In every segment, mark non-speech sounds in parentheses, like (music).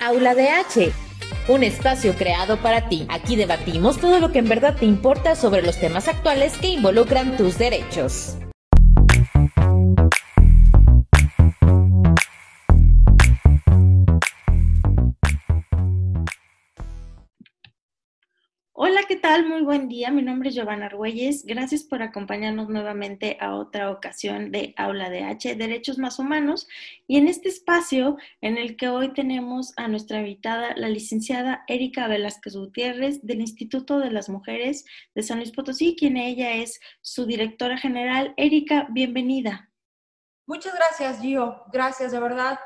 Aula de H, un espacio creado para ti. Aquí debatimos todo lo que en verdad te importa sobre los temas actuales que involucran tus derechos. Tal? Muy buen día. Mi nombre es Giovanna Argüelles. Gracias por acompañarnos nuevamente a otra ocasión de Aula de H, Derechos Más Humanos. Y en este espacio en el que hoy tenemos a nuestra invitada, la licenciada Erika Velázquez Gutiérrez del Instituto de las Mujeres de San Luis Potosí, quien ella es su directora general. Erika, bienvenida. Muchas gracias, Gio. Gracias, de verdad.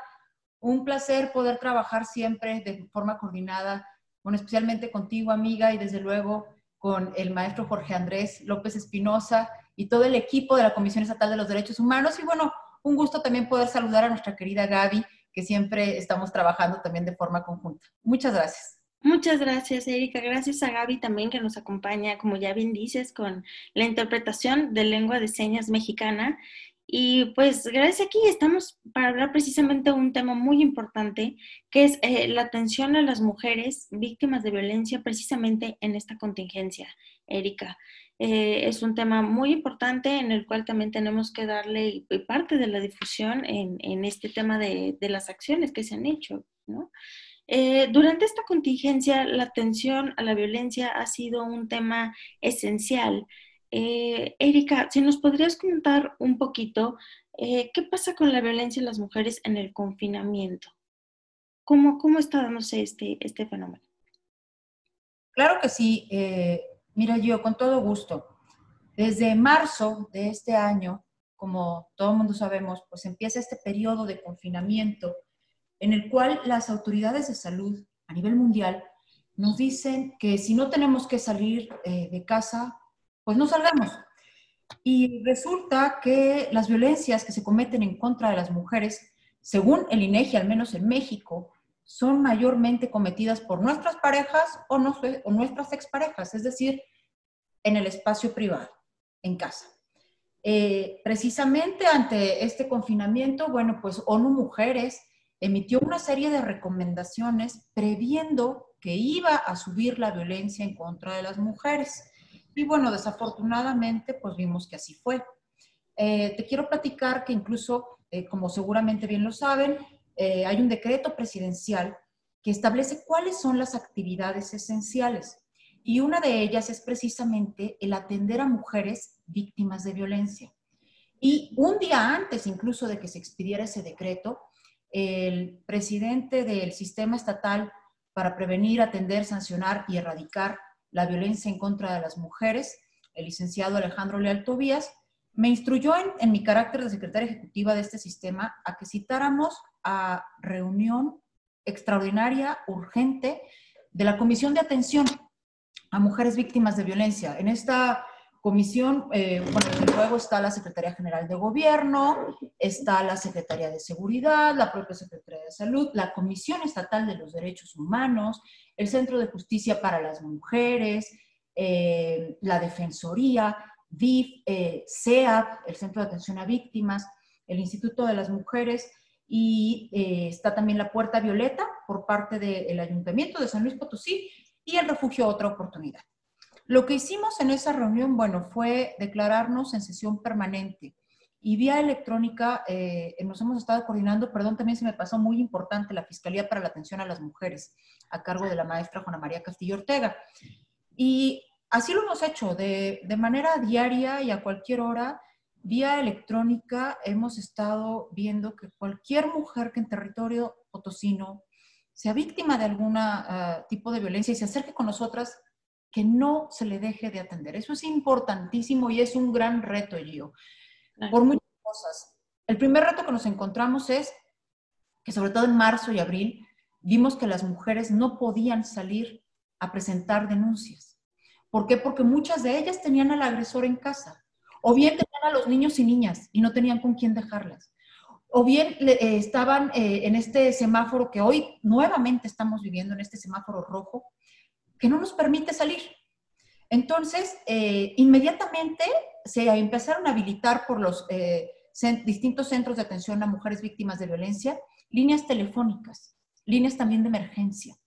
Un placer poder trabajar siempre de forma coordinada bueno, especialmente contigo, amiga, y desde luego con el maestro Jorge Andrés López Espinosa y todo el equipo de la Comisión Estatal de los Derechos Humanos. Y bueno, un gusto también poder saludar a nuestra querida Gaby, que siempre estamos trabajando también de forma conjunta. Muchas gracias. Muchas gracias, Erika. Gracias a Gaby también que nos acompaña, como ya bien dices, con la interpretación de lengua de señas mexicana. Y pues gracias aquí estamos para hablar precisamente de un tema muy importante, que es eh, la atención a las mujeres víctimas de violencia precisamente en esta contingencia, Erika. Eh, es un tema muy importante en el cual también tenemos que darle parte de la difusión en, en este tema de, de, las acciones que se han hecho, ¿no? Eh, durante esta contingencia, la atención a la violencia ha sido un tema esencial. Eh, Erika, si nos podrías contar un poquito eh, qué pasa con la violencia en las mujeres en el confinamiento. ¿Cómo, cómo está dándose este, este fenómeno? Claro que sí. Eh, mira, yo con todo gusto. Desde marzo de este año, como todo el mundo sabemos, pues empieza este periodo de confinamiento en el cual las autoridades de salud a nivel mundial nos dicen que si no tenemos que salir de casa, pues no salgamos. Y resulta que las violencias que se cometen en contra de las mujeres, según el INEGI, al menos en México, son mayormente cometidas por nuestras parejas o, no, o nuestras exparejas, es decir, en el espacio privado, en casa. Eh, precisamente ante este confinamiento, bueno, pues ONU Mujeres emitió una serie de recomendaciones previendo que iba a subir la violencia en contra de las mujeres. Y bueno, desafortunadamente, pues vimos que así fue. Eh, te quiero platicar que incluso, eh, como seguramente bien lo saben, eh, hay un decreto presidencial que establece cuáles son las actividades esenciales. Y una de ellas es precisamente el atender a mujeres víctimas de violencia. Y un día antes incluso de que se expidiera ese decreto, el presidente del sistema estatal para prevenir, atender, sancionar y erradicar la violencia en contra de las mujeres, el licenciado Alejandro Leal Tobías, me instruyó en, mi carácter de secretaria ejecutiva de este sistema a que citáramos a reunión extraordinaria, urgente, de la Comisión de Atención a Mujeres Víctimas de Violencia. En esta comisión, eh, bueno, luego está la Secretaría General de Gobierno, está la Secretaría de Seguridad, la propia Secretaría de Salud, la Comisión Estatal de los Derechos Humanos, el Centro de Justicia para las Mujeres, eh, la Defensoría, DIF, eh, CEAP, el Centro de Atención a Víctimas, el Instituto de las Mujeres y eh, está también la Puerta Violeta por parte del Ayuntamiento de San Luis Potosí y el Refugio Otra Oportunidad. Lo que hicimos en esa reunión, bueno, fue declararnos en sesión permanente y vía electrónica eh, nos hemos estado coordinando, perdón, también se me pasó muy importante la Fiscalía para la Atención a las Mujeres, a cargo de la maestra Juana María Castillo Ortega. Y así lo hemos hecho, de, de manera diaria y a cualquier hora, vía electrónica, hemos estado viendo que cualquier mujer que en territorio potosino sea víctima de algún uh, tipo de violencia y se acerque con nosotras, que no se le deje de atender. Eso es importantísimo y es un gran reto, Gio, por muchas cosas. El primer reto que nos encontramos es que sobre todo en marzo y abril vimos que las mujeres no podían salir a presentar denuncias. ¿Por qué? Porque muchas de ellas tenían al agresor en casa, o bien tenían a los niños y niñas y no tenían con quién dejarlas, o bien eh, estaban eh, en este semáforo que hoy nuevamente estamos viviendo, en este semáforo rojo, que no nos permite salir. Entonces, eh, inmediatamente se empezaron a habilitar por los eh, distintos centros de atención a mujeres víctimas de violencia líneas telefónicas líneas también de emergencia.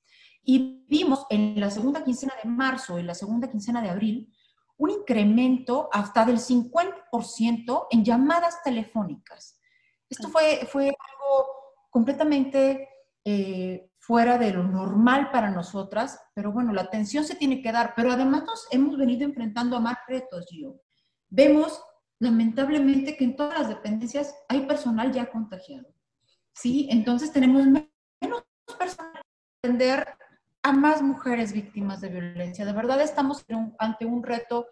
Y vimos en la segunda quincena de marzo y la segunda quincena de abril un incremento hasta del 50% en llamadas telefónicas. Esto fue, fue algo completamente eh, fuera de lo normal para nosotras, pero bueno, la atención se tiene que dar, pero además nos hemos venido enfrentando a más retos, yo. Vemos lamentablemente que en todas las dependencias hay personal ya contagiado, ¿sí? Entonces tenemos menos personal para atender a más mujeres víctimas de violencia. De verdad estamos ante un reto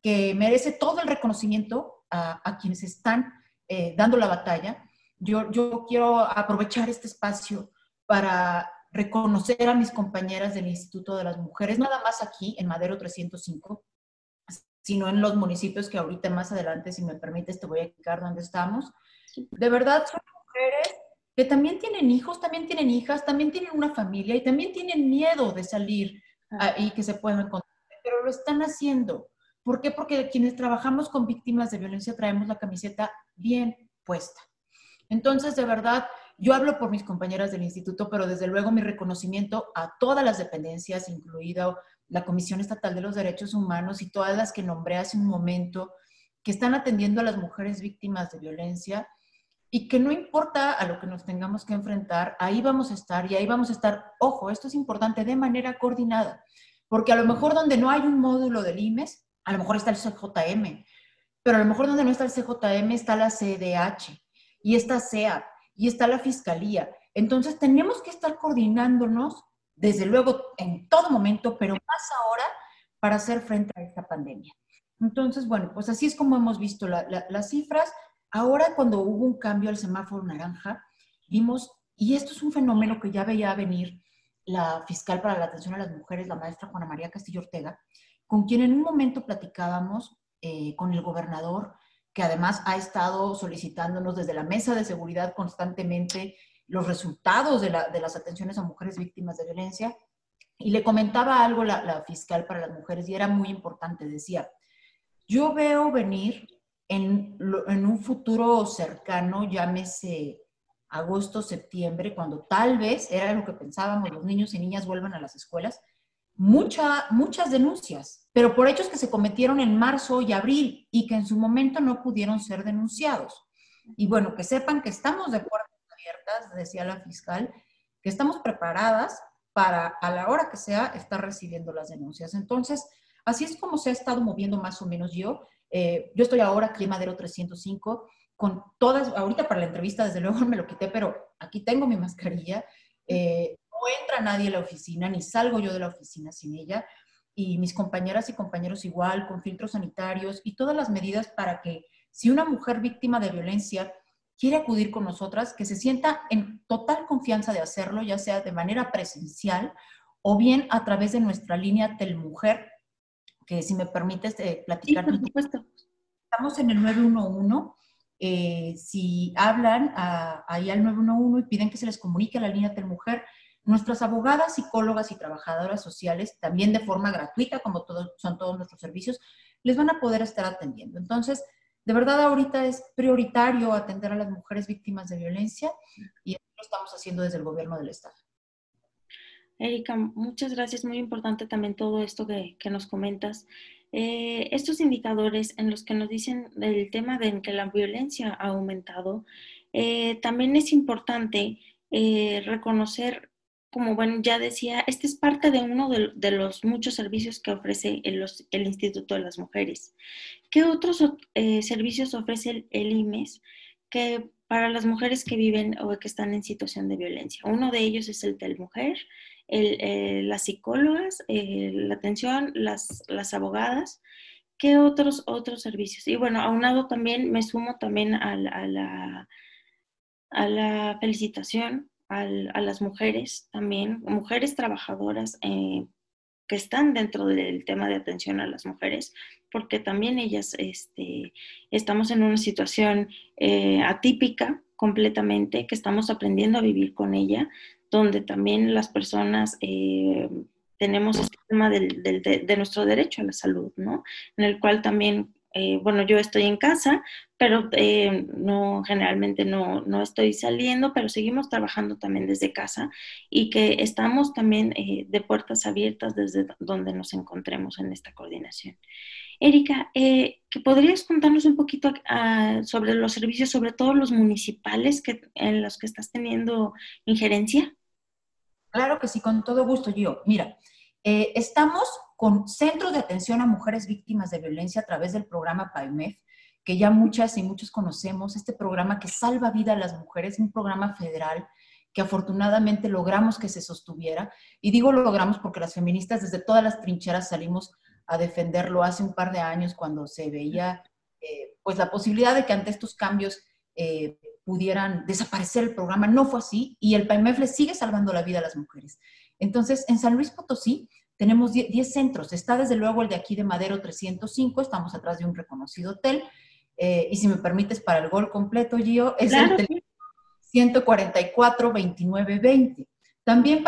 que merece todo el reconocimiento a, quienes están eh, dando la batalla. Yo, yo quiero aprovechar este espacio para reconocer a mis compañeras del Instituto de las Mujeres, nada más aquí en Madero 305, sino en los municipios que ahorita más adelante, si me permites, te voy a explicar dónde estamos. De verdad, son mujeres que también tienen hijos, también tienen hijas, también tienen una familia y también tienen miedo de salir y que se puedan encontrar, pero lo están haciendo. ¿Por qué? Porque quienes trabajamos con víctimas de violencia traemos la camiseta bien puesta. Entonces, de verdad, yo hablo por mis compañeras del instituto, pero desde luego mi reconocimiento a todas las dependencias, incluida la Comisión Estatal de los Derechos Humanos y todas las que nombré hace un momento, que están atendiendo a las mujeres víctimas de violencia y que no importa a lo que nos tengamos que enfrentar, ahí vamos a estar y ahí vamos a estar, ojo, esto es importante, de manera coordinada, porque a lo mejor donde no hay un módulo del IMES, a lo mejor está el CJM, pero a lo mejor donde no está el CJM está la CDH y está CEA y está la fiscalía. Entonces tenemos que estar coordinándonos, desde luego, en todo momento, pero más ahora para hacer frente a esta pandemia. Entonces, bueno, pues así es como hemos visto las cifras. Ahora cuando hubo un cambio al semáforo naranja, vimos, y esto es un fenómeno que ya veía venir la fiscal para la atención a las mujeres, la maestra Juana María Castillo Ortega, con quien en un momento platicábamos eh, con el gobernador que además ha estado solicitándonos desde la mesa de seguridad constantemente los resultados de, las atenciones a mujeres víctimas de violencia. Y le comentaba algo la, fiscal para las mujeres y era muy importante. Decía, yo veo venir en, en un futuro cercano, llámese agosto, septiembre, cuando tal vez, era lo que pensábamos, los niños y niñas vuelvan a las escuelas, mucha, muchas denuncias, pero por hechos que se cometieron en marzo y abril y que en su momento no pudieron ser denunciados. Y bueno, que sepan que estamos de puertas abiertas, decía la fiscal, que estamos preparadas para a la hora que sea estar recibiendo las denuncias. Entonces, así es como se ha estado moviendo más o menos yo. Eh, yo estoy ahora aquí en Madero 305 con todas, ahorita para la entrevista desde luego (laughs) me lo quité, pero aquí tengo mi mascarilla. Eh, no entra nadie a la oficina, ni salgo yo de la oficina sin ella, y mis compañeras y compañeros igual, con filtros sanitarios y todas las medidas para que si una mujer víctima de violencia quiere acudir con nosotras, que se sienta en total confianza de hacerlo, ya sea de manera presencial o bien a través de nuestra línea Telmujer, que si me permites eh, platicar. por supuesto. Estamos en el 911. Eh, si hablan ahí al 911 y piden que se les comunique a la línea Telmujer, Nuestras abogadas, psicólogas y trabajadoras sociales, también de forma gratuita, como todos, son todos nuestros servicios, les van a poder estar atendiendo. Entonces, de verdad ahorita es prioritario atender a las mujeres víctimas de violencia y lo estamos haciendo desde el gobierno del Estado. Erika, muchas gracias. Muy importante también todo esto que, nos comentas. Eh, estos indicadores en los que nos dicen del tema de que la violencia ha aumentado, eh, también es importante eh, reconocer como bueno, ya decía, este es parte de uno de, los muchos servicios que ofrece el, Instituto de las Mujeres. ¿Qué otros eh, servicios ofrece el, IMES que para las mujeres que viven o que están en situación de violencia? Uno de ellos es el del mujer, eh, las psicólogas, eh, la atención, las, las abogadas. ¿Qué otros, otros servicios? Y bueno, aunado también, me sumo también a la, a la felicitación a las mujeres también, mujeres trabajadoras eh, que están dentro del tema de atención a las mujeres, porque también ellas este, estamos en una situación eh, atípica completamente, que estamos aprendiendo a vivir con ella, donde también las personas eh, tenemos este tema de, nuestro derecho a la salud, ¿no? En el cual también, bueno, yo estoy en casa, pero eh, no, generalmente no, no, estoy saliendo, pero seguimos trabajando también desde casa y que estamos también eh, de puertas abiertas desde donde nos encontremos en esta coordinación. Erika, eh, ¿podrías contarnos un poquito ah, sobre los servicios, sobre todo los municipales que, en los que estás teniendo injerencia? Claro que sí, con todo gusto, yo. Mira, estamos con centros de atención a mujeres víctimas de violencia a través del programa PAIMEF, que ya muchas y muchos conocemos, este programa que salva vida a las mujeres, un programa federal que afortunadamente logramos que se sostuviera. Y digo logramos porque las feministas desde todas las trincheras salimos a defenderlo hace un par de años cuando se veía eh, pues la posibilidad de que ante estos cambios eh, pudieran desaparecer el programa. No fue así y el PAIMEF le sigue salvando la vida a las mujeres. Entonces, en San Luis Potosí tenemos 10 centros. Está desde luego el de aquí de Madero 305, estamos atrás de un reconocido hotel. Eh, y si me permites, para el gol completo, Gio, es el 144 29 20. También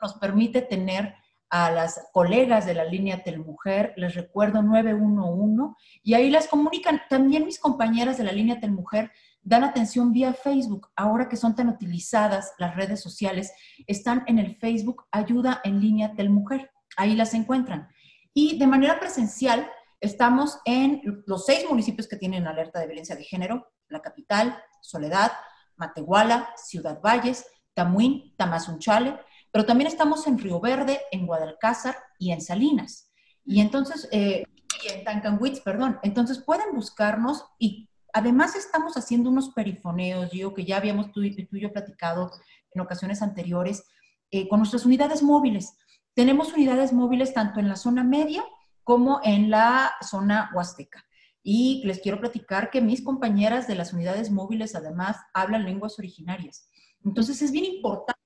nos permite tener a las colegas de la línea Telmujer, les recuerdo 911, y ahí las comunican. También mis compañeras de la línea Telmujer dan atención vía Facebook. Ahora que son tan utilizadas las redes sociales, están en el Facebook Ayuda en línea Telmujer. Ahí las encuentran. Y de manera presencial, Estamos en los seis municipios que tienen alerta de violencia de género, la capital, Soledad, Matehuala, Ciudad Valles, Tamuín, Tamazunchale, pero también estamos en Río Verde, en Guadalcázar y en Salinas. Y entonces, eh, y en Tancanwitz, perdón. Entonces pueden buscarnos y además estamos haciendo unos perifoneos, yo que ya habíamos tú, y yo platicado en ocasiones anteriores, eh, con nuestras unidades móviles. Tenemos unidades móviles tanto en la zona media como en la zona huasteca. Y les quiero platicar que mis compañeras de las unidades móviles además hablan lenguas originarias. Entonces es bien importante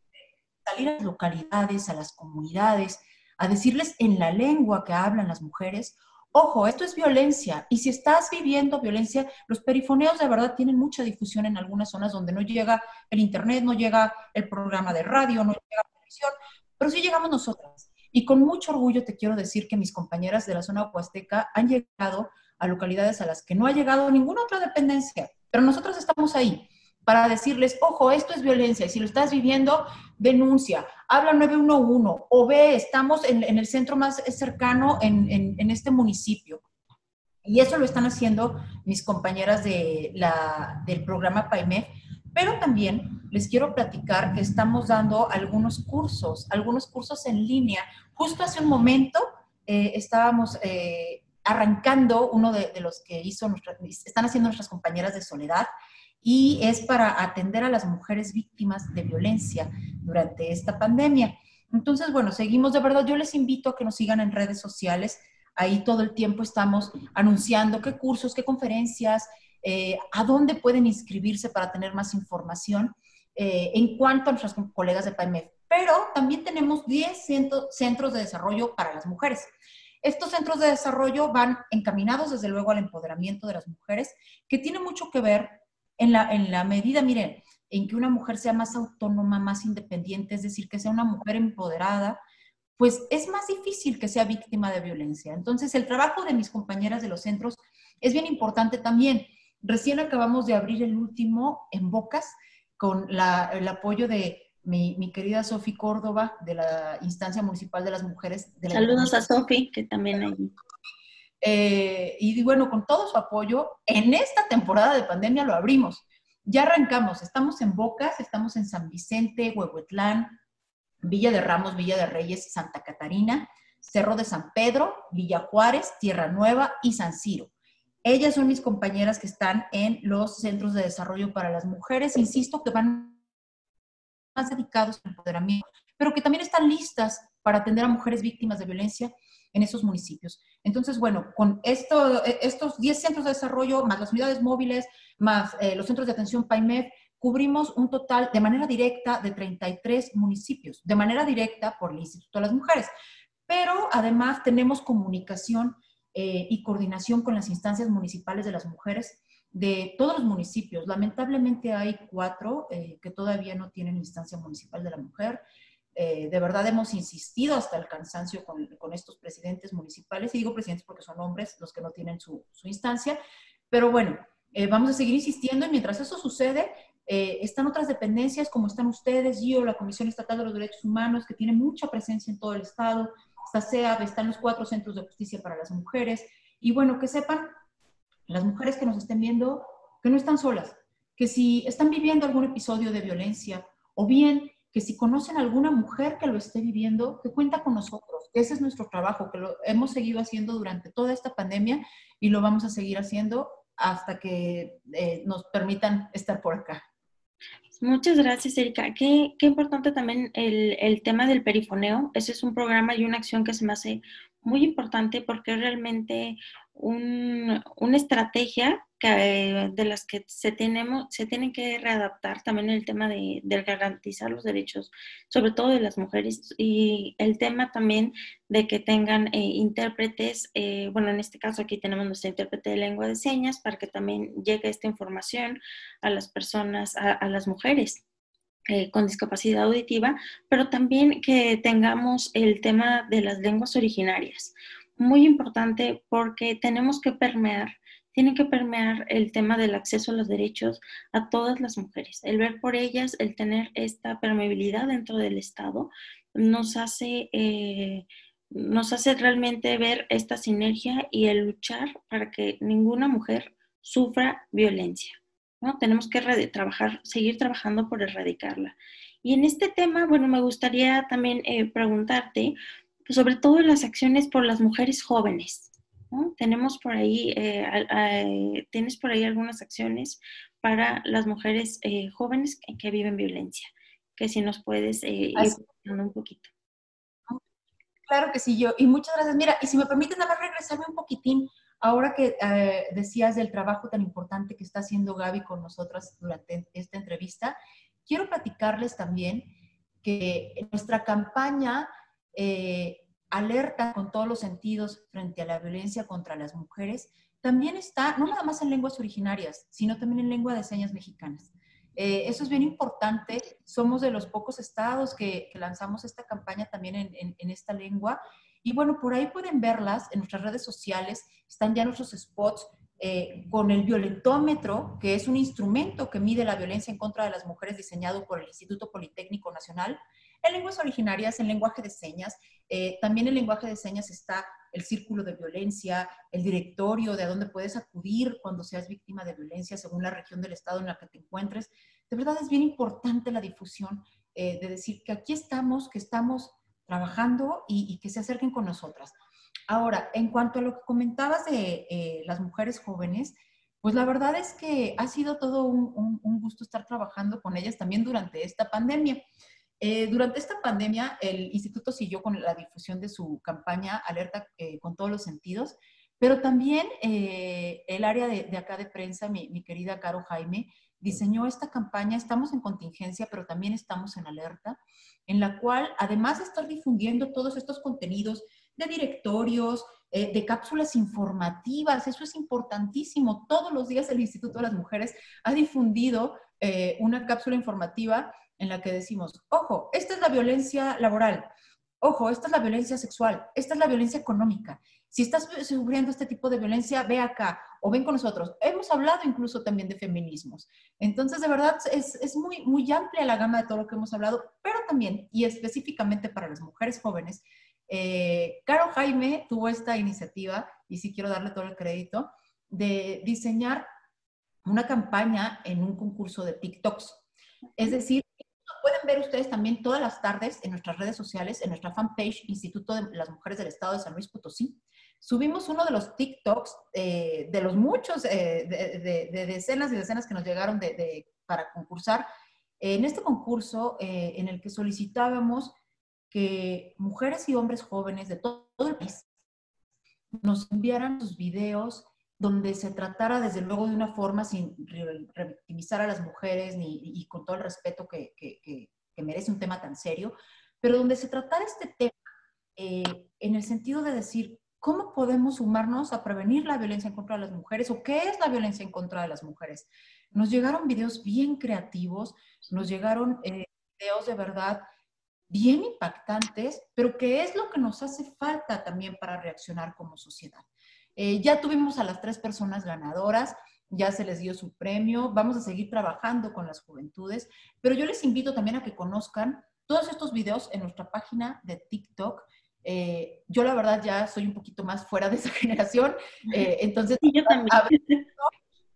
salir a las localidades, a las comunidades, a decirles en la lengua que hablan las mujeres, ojo, esto es violencia. Y si estás viviendo violencia, los perifoneos de verdad tienen mucha difusión en algunas zonas donde no llega el Internet, no llega el programa de radio, no llega la televisión, pero sí llegamos nosotras. Y con mucho orgullo te quiero decir que mis compañeras de la zona huasteca han llegado a localidades a las que no ha llegado ninguna otra dependencia, pero nosotros estamos ahí para decirles, ojo, esto es violencia y si lo estás viviendo, denuncia, habla 911 o ve, estamos en, el centro más cercano en, en, este municipio. Y eso lo están haciendo mis compañeras de la, del programa PAIMEF pero también les quiero platicar que estamos dando algunos cursos, algunos cursos en línea. Justo hace un momento eh, estábamos eh, arrancando uno de, los que hizo están haciendo nuestras compañeras de Soledad y es para atender a las mujeres víctimas de violencia durante esta pandemia. Entonces, bueno, seguimos de verdad. Yo les invito a que nos sigan en redes sociales. Ahí todo el tiempo estamos anunciando qué cursos, qué conferencias, eh, a dónde pueden inscribirse para tener más información eh, en cuanto a nuestras colegas de PAEMEF. Pero también tenemos 10 centros de desarrollo para las mujeres. Estos centros de desarrollo van encaminados desde luego al empoderamiento de las mujeres, que tiene mucho que ver en la, en la medida, miren, en que una mujer sea más autónoma, más independiente, es decir, que sea una mujer empoderada, pues es más difícil que sea víctima de violencia. Entonces, el trabajo de mis compañeras de los centros es bien importante también. Recién acabamos de abrir el último en Bocas con el apoyo de mi, querida Sofi Córdoba de la Instancia Municipal de las Mujeres. Saludos a Sofi, que también hay. Eh, y bueno, con todo su apoyo, en esta temporada de pandemia lo abrimos. Ya arrancamos, estamos en Bocas, estamos en San Vicente, Huehuetlán, Villa de Ramos, Villa de Reyes, Santa Catarina, Cerro de San Pedro, Villa Juárez, Tierra Nueva y San Ciro. Ellas son mis compañeras que están en los centros de desarrollo para las mujeres, insisto, que van más dedicados al empoderamiento, pero que también están listas para atender a mujeres víctimas de violencia en esos municipios. Entonces, bueno, con esto, estos 10 centros de desarrollo, más las unidades móviles, más eh, los centros de atención PAIMEF, cubrimos un total de manera directa de 33 municipios, de manera directa por el Instituto de las Mujeres. Pero además tenemos comunicación eh, y coordinación con las instancias municipales de las mujeres de todos los municipios. Lamentablemente hay cuatro eh, que todavía no tienen instancia municipal de la mujer. Eh, de verdad hemos insistido hasta el cansancio con, estos presidentes municipales, y digo presidentes porque son hombres los que no tienen su, instancia, pero bueno, vamos a seguir insistiendo y mientras eso sucede, están otras dependencias como están ustedes, yo, la Comisión Estatal de los Derechos Humanos, que tiene mucha presencia en todo el Estado, está SEAB, están los cuatro centros de justicia para las mujeres. Y bueno, que sepan las mujeres que nos estén viendo que no están solas, que si están viviendo algún episodio de violencia o bien que si conocen alguna mujer que lo esté viviendo, que cuenta con nosotros, que ese es nuestro trabajo, que lo hemos seguido haciendo durante toda esta pandemia y lo vamos a seguir haciendo hasta que eh, nos permitan estar por acá. Muchas gracias, Erika. Qué, qué importante también el, el, tema del perifoneo. Ese es un programa y una acción que se me hace muy importante porque es realmente un, una estrategia que, de las que se, tenemos, se tienen que readaptar también el tema de, de, garantizar los derechos, sobre todo de las mujeres, y el tema también de que tengan eh, intérpretes, eh, bueno, en este caso aquí tenemos nuestro intérprete de lengua de señas para que también llegue esta información a las personas, a las mujeres. Eh, con discapacidad auditiva, pero también que tengamos el tema de las lenguas originarias. Muy importante porque tenemos que permear, tiene que permear el tema del acceso a los derechos a todas las mujeres. El ver por ellas, el tener esta permeabilidad dentro del Estado, nos hace... Eh, nos hace realmente ver esta sinergia y el luchar para que ninguna mujer sufra violencia. ¿No? Tenemos que trabajar, seguir trabajando por erradicarla. Y en este tema, bueno, me gustaría también eh, preguntarte sobre todo las acciones por las mujeres jóvenes. Tenemos por ahí, eh, tienes por ahí algunas acciones para las mujeres eh, jóvenes que, viven violencia, que si nos puedes ir un poquito. Claro que sí, yo. Y muchas gracias. Mira, y si me permiten nada más regresarme un poquitín Ahora que eh, decías del trabajo tan importante que está haciendo Gaby con nosotras durante esta entrevista, quiero platicarles también que nuestra campaña eh, alerta con todos los sentidos frente a la violencia contra las mujeres también está no nada más en lenguas originarias, sino también en lengua de señas mexicanas. Eh, eso es bien importante. Somos de los pocos estados que, lanzamos esta campaña también en esta lengua y bueno, por ahí pueden verlas en nuestras redes sociales, están ya nuestros spots eh, con el violentómetro, que es un instrumento que mide la violencia en contra de las mujeres diseñado por el Instituto Politécnico Nacional, en lenguas originarias, en lenguaje de señas. Eh, también en lenguaje de señas está el círculo de violencia, el directorio de a dónde puedes acudir cuando seas víctima de violencia según la región del estado en la que te encuentres. De verdad es bien importante la difusión eh, de decir que aquí estamos, que estamos trabajando y, que se acerquen con nosotras. Ahora, en cuanto a lo que comentabas de eh, las mujeres jóvenes, pues la verdad es que ha sido todo un, gusto estar trabajando con ellas también durante esta pandemia. Eh, durante esta pandemia, el instituto siguió con la difusión de su campaña Alerta eh, con todos los sentidos, pero también el área de, acá de prensa, mi, querida Caro Jaime, diseñó esta campaña. Estamos en contingencia, pero también estamos en alerta en la cual, además de estar difundiendo todos estos contenidos de directorios, eh, de cápsulas informativas, eso es importantísimo. Todos los días el Instituto de las Mujeres ha difundido eh, una cápsula informativa en la que decimos, ojo, esta es la violencia laboral, ojo, esta es la violencia sexual, esta es la violencia económica. Si estás sufriendo este tipo de violencia, ve acá o ven con nosotros. Hemos hablado incluso también de feminismos. Entonces, de verdad, es, es, muy, muy amplia la gama de todo lo que hemos hablado, pero también, y específicamente para las mujeres jóvenes, eh, Caro Jaime tuvo esta iniciativa, y sí quiero darle todo el crédito, de diseñar una campaña en un concurso de TikToks. Es decir, pueden ver ustedes también todas las tardes en nuestras redes sociales, en nuestra fanpage Instituto de las Mujeres del Estado de San Luis Potosí. Subimos uno de los TikToks, eh, de los muchos, eh, de, decenas y decenas que nos llegaron para concursar, en este concurso eh, en el que solicitábamos que mujeres y hombres jóvenes de todo, el país nos enviaran sus videos donde se tratara desde luego de una forma sin revictimizar a las mujeres ni, y con todo el respeto que, merece un tema tan serio, pero donde se tratara este tema en el sentido de decir ¿Cómo podemos sumarnos a prevenir la violencia en contra de las mujeres o qué es la violencia en contra de las mujeres? Nos llegaron videos bien creativos, nos llegaron eh, videos de verdad bien impactantes, pero que es lo que nos hace falta también para reaccionar como sociedad. Eh, ya tuvimos a las tres personas ganadoras. ya se les dio su premio, vamos a seguir trabajando con las juventudes, pero yo les invito también a que conozcan todos estos videos en nuestra página de TikTok. Eh, yo la verdad ya soy un poquito más fuera de esa (laughs) generación, eh, entonces yo también.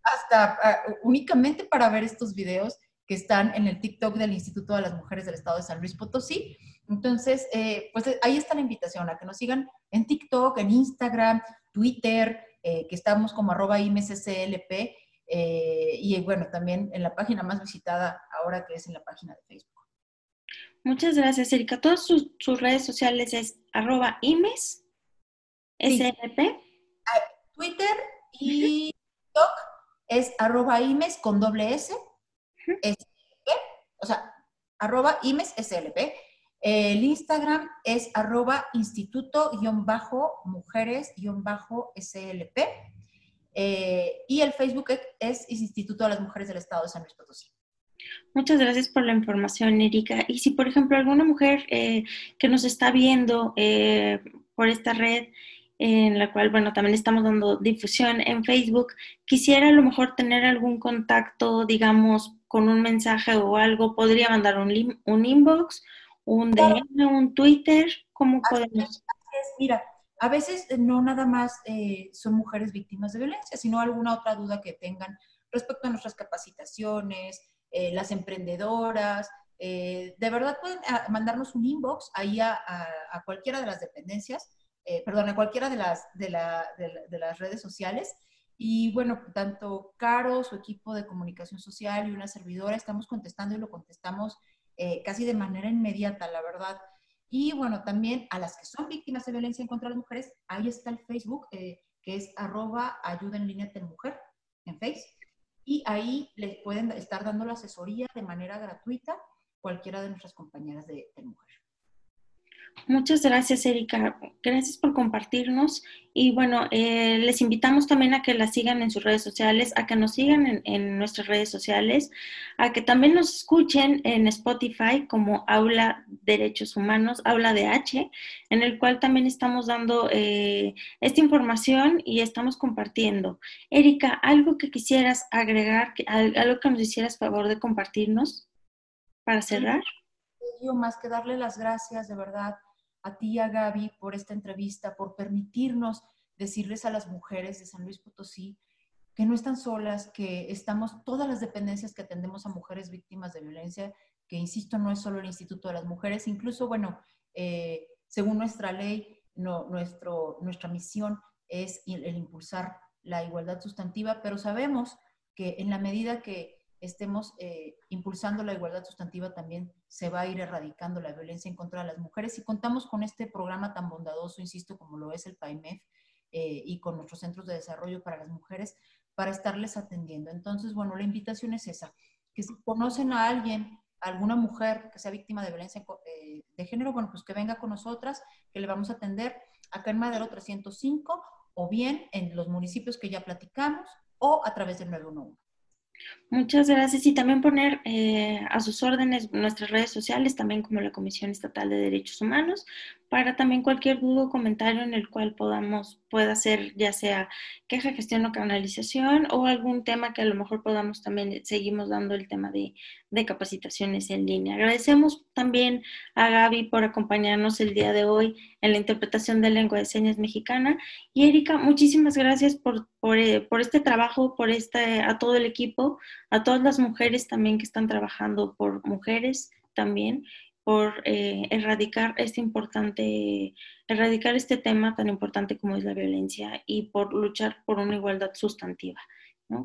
hasta ah, únicamente para ver estos videos que están en el TikTok del Instituto de las Mujeres del Estado de San Luis Potosí. Entonces, eh, pues ahí está la invitación a que nos sigan en TikTok, en Instagram, Twitter, que estamos como arroba imsclp, y bueno, también en la página más visitada ahora que es en la página de Facebook. Muchas gracias, Erika. Todas sus, redes sociales es arroba imes, SLP. Ah, Twitter y TikTok es arroba imes con doble S, SLP, o sea, arroba imes SLP. El Instagram es arroba instituto-mujeres-slp. Eh, y el Facebook es Instituto de las Mujeres del Estado de San Luis Potosí. Muchas gracias por la información, Erika. Y si, por ejemplo, alguna mujer eh, que nos está viendo eh, por esta red, en la cual, bueno, también estamos dando difusión en Facebook, quisiera a lo mejor tener algún contacto, digamos, con un mensaje o algo, podría mandar un, un inbox, un DM, un Twitter, ¿cómo podemos? Mira, a veces no nada más eh, son mujeres víctimas de violencia, sino alguna otra duda que tengan respecto a nuestras capacitaciones, eh, las emprendedoras. Eh, de verdad pueden ah, mandarnos un inbox ahí a, cualquiera de las dependencias, eh, perdón, a cualquiera de las, de, las redes sociales. Y bueno, tanto Caro, su equipo de comunicación social y una servidora, estamos contestando y lo contestamos casi de manera inmediata, la verdad. Y bueno, también a las que son víctimas de violencia en contra de las mujeres, ahí está el Facebook, que es arroba ayuda en línea de mujer en Facebook y ahí les pueden estar dando la asesoría de manera gratuita cualquiera de nuestras compañeras de, mujer. Muchas gracias, Erika. Gracias por compartirnos. Y bueno, eh, les invitamos también a que la sigan en sus redes sociales, a que nos sigan en, nuestras redes sociales, a que también nos escuchen en Spotify como Aula Derechos Humanos, Aula de H, en el cual también estamos dando eh, esta información y estamos compartiendo. Erika, ¿algo que quisieras agregar, algo que nos hicieras favor de compartirnos para cerrar? Más que darle las gracias de verdad a ti a Gaby por esta entrevista, por permitirnos decirles a las mujeres de San Luis Potosí que no están solas, que estamos todas las dependencias que atendemos a mujeres víctimas de violencia, que insisto, no es solo el Instituto de las Mujeres, incluso, bueno, eh, según nuestra ley, no, nuestro, nuestra misión es el impulsar la igualdad sustantiva, pero sabemos que en la medida que estemos eh, impulsando la igualdad sustantiva, también se va a ir erradicando la violencia en contra de las mujeres. Y contamos con este programa tan bondadoso, insisto, como lo es el PAIMEF, eh, y con nuestros centros de desarrollo para las mujeres, para estarles atendiendo. Entonces, bueno, la invitación es esa, que si conocen a alguien, alguna mujer que sea víctima de violencia eh, de género, bueno, pues que venga con nosotras, que le vamos a atender acá en Madero 305 o bien en los municipios que ya platicamos o a través del 911. Muchas gracias. Y también poner eh, a sus órdenes nuestras redes sociales, también como la Comisión Estatal de Derechos Humanos, para también cualquier duda o comentario en el cual podamos, pueda ser ya sea queja, gestión o canalización o algún tema que a lo mejor podamos también, seguimos dando el tema de, de capacitaciones en línea. Agradecemos también a Gaby por acompañarnos el día de hoy en la interpretación de lengua de señas mexicana. Y Erika, muchísimas gracias por, por, eh, este trabajo, por este, a todo el equipo, a todas las mujeres también que están trabajando por mujeres también por eh, erradicar este importante, erradicar este tema tan importante como es la violencia y por luchar por una igualdad sustantiva.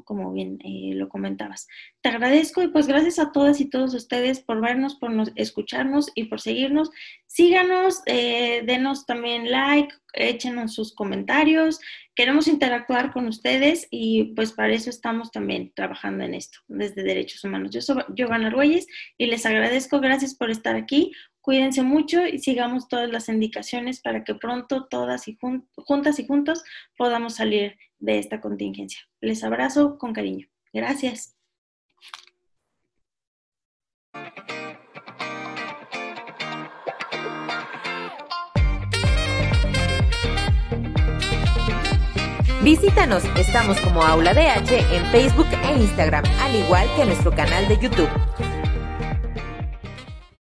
Como bien eh, lo comentabas. Te agradezco y pues gracias a todas y todos ustedes por vernos, por escucharnos y por seguirnos. Síganos, eh, denos también like, échenos sus comentarios. Queremos interactuar con ustedes y pues para eso estamos también trabajando en esto desde Derechos Humanos. Yo soy Giovanna Argüelles y les agradezco, gracias por estar aquí. Cuídense mucho y sigamos todas las indicaciones para que pronto todas y juntas y juntos podamos salir de esta contingencia. Les abrazo con cariño. Gracias. Visítanos, estamos como Aula DH en Facebook e Instagram, al igual que nuestro canal de YouTube.